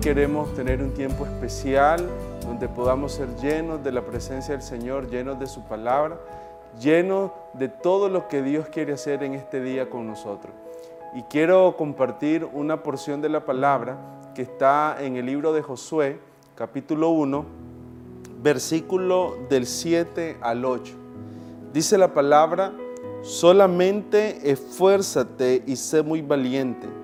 Queremos tener un tiempo especial donde podamos ser llenos de la presencia del Señor, llenos de su palabra, llenos de todo lo que Dios quiere hacer en este día con nosotros. Y quiero compartir una porción de la palabra que está en el libro de Josué, capítulo 1, versículo del 7 al 8. Dice la palabra, solamente esfuérzate y sé muy valiente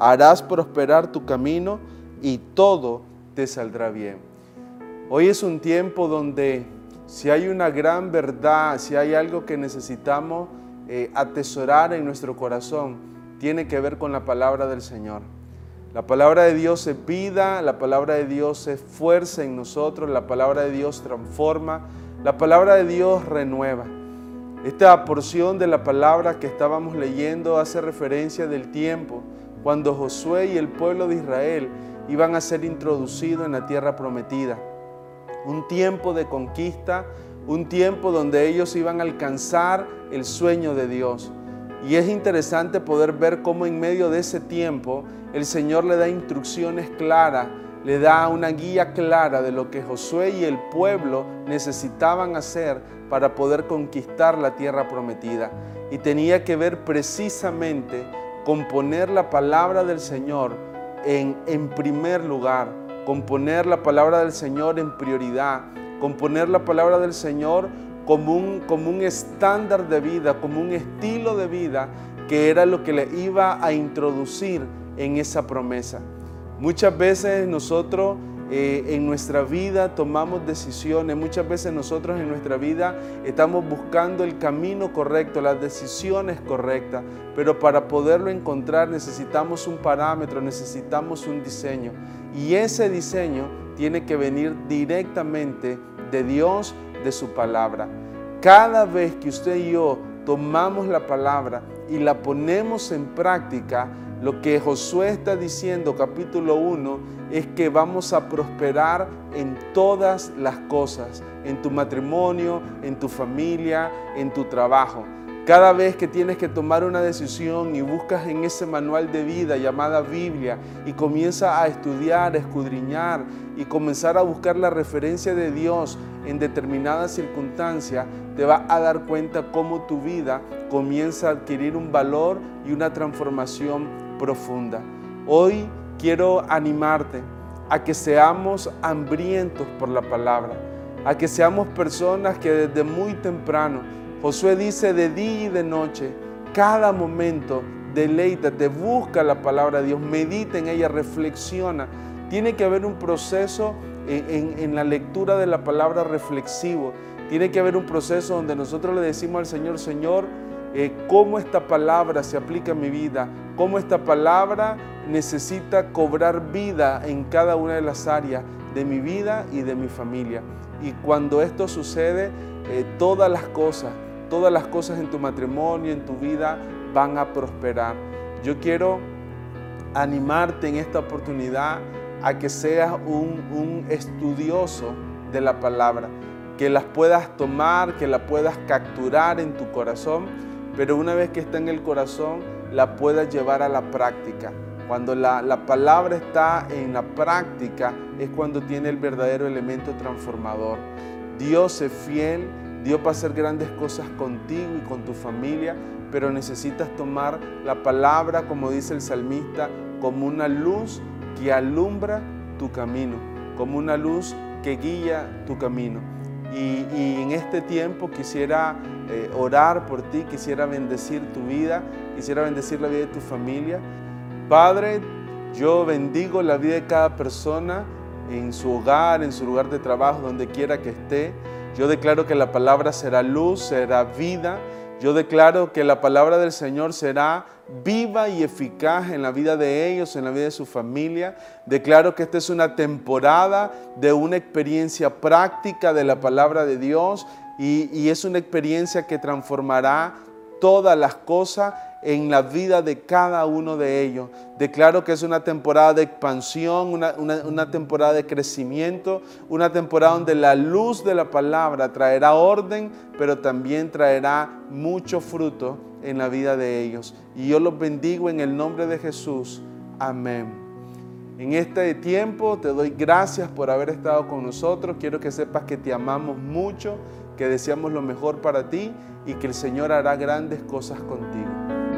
harás prosperar tu camino y todo te saldrá bien. Hoy es un tiempo donde si hay una gran verdad, si hay algo que necesitamos eh, atesorar en nuestro corazón, tiene que ver con la palabra del Señor. La palabra de Dios se pida, la palabra de Dios se fuerza en nosotros, la palabra de Dios transforma, la palabra de Dios renueva. Esta porción de la palabra que estábamos leyendo hace referencia del tiempo cuando Josué y el pueblo de Israel iban a ser introducidos en la tierra prometida. Un tiempo de conquista, un tiempo donde ellos iban a alcanzar el sueño de Dios. Y es interesante poder ver cómo en medio de ese tiempo el Señor le da instrucciones claras, le da una guía clara de lo que Josué y el pueblo necesitaban hacer para poder conquistar la tierra prometida. Y tenía que ver precisamente con poner la palabra del Señor en, en primer lugar, con poner la palabra del Señor en prioridad, con poner la palabra del Señor como un, como un estándar de vida, como un estilo de vida que era lo que le iba a introducir en esa promesa. Muchas veces nosotros eh, en nuestra vida tomamos decisiones, muchas veces nosotros en nuestra vida estamos buscando el camino correcto, las decisiones correctas, pero para poderlo encontrar necesitamos un parámetro, necesitamos un diseño. Y ese diseño tiene que venir directamente de Dios, de su palabra. Cada vez que usted y yo tomamos la palabra y la ponemos en práctica, lo que Josué está diciendo, capítulo 1, es que vamos a prosperar en todas las cosas, en tu matrimonio, en tu familia, en tu trabajo. Cada vez que tienes que tomar una decisión y buscas en ese manual de vida llamada Biblia y comienzas a estudiar, a escudriñar y comenzar a buscar la referencia de Dios en determinadas circunstancias, te vas a dar cuenta cómo tu vida comienza a adquirir un valor y una transformación profunda. Hoy quiero animarte a que seamos hambrientos por la palabra, a que seamos personas que desde muy temprano, Josué dice de día y de noche, cada momento deleítate, busca la palabra de Dios, medita en ella, reflexiona. Tiene que haber un proceso en, la lectura de la palabra reflexivo. Tiene que haber un proceso donde nosotros le decimos al Señor, Señor, eh, cómo esta palabra se aplica en mi vida, cómo esta palabra necesita cobrar vida en cada una de las áreas de mi vida y de mi familia. Y cuando esto sucede, eh, todas las cosas, todas las cosas en tu matrimonio, en tu vida, van a prosperar. Yo quiero animarte en esta oportunidad a que seas un, un estudioso de la palabra, que las puedas tomar, que la puedas capturar en tu corazón pero una vez que está en el corazón, la puedas llevar a la práctica. Cuando la, la, palabra está en la práctica es cuando tiene el verdadero elemento transformador. Dios es fiel, Dios va a hacer grandes cosas contigo y con tu familia, pero necesitas tomar la palabra, como dice el salmista, como una luz que alumbra tu camino, como una luz que guía tu camino. Y, en este tiempo quisiera eh, orar por ti, quisiera bendecir tu vida, quisiera bendecir la vida de tu familia. Padre, yo bendigo la vida de cada persona en su hogar, en su lugar de trabajo, donde quiera que esté. Yo declaro que la palabra será luz, será vida Yo declaro que la palabra del Señor será viva y eficaz en la vida de ellos, en la vida de su familia. Declaro que esta es una temporada de una experiencia práctica de la palabra de Dios y, es una experiencia que transformará todas las cosas en la vida de cada uno de ellos. Declaro que es una temporada de expansión, una, temporada de crecimiento, una temporada donde la luz de la palabra traerá orden, pero también traerá mucho fruto en la vida de ellos. Y yo los bendigo en el nombre de Jesús. Amén. En este tiempo te doy gracias por haber estado con nosotros. Quiero que sepas que te amamos mucho, que deseamos lo mejor para ti y que el Señor hará grandes cosas contigo.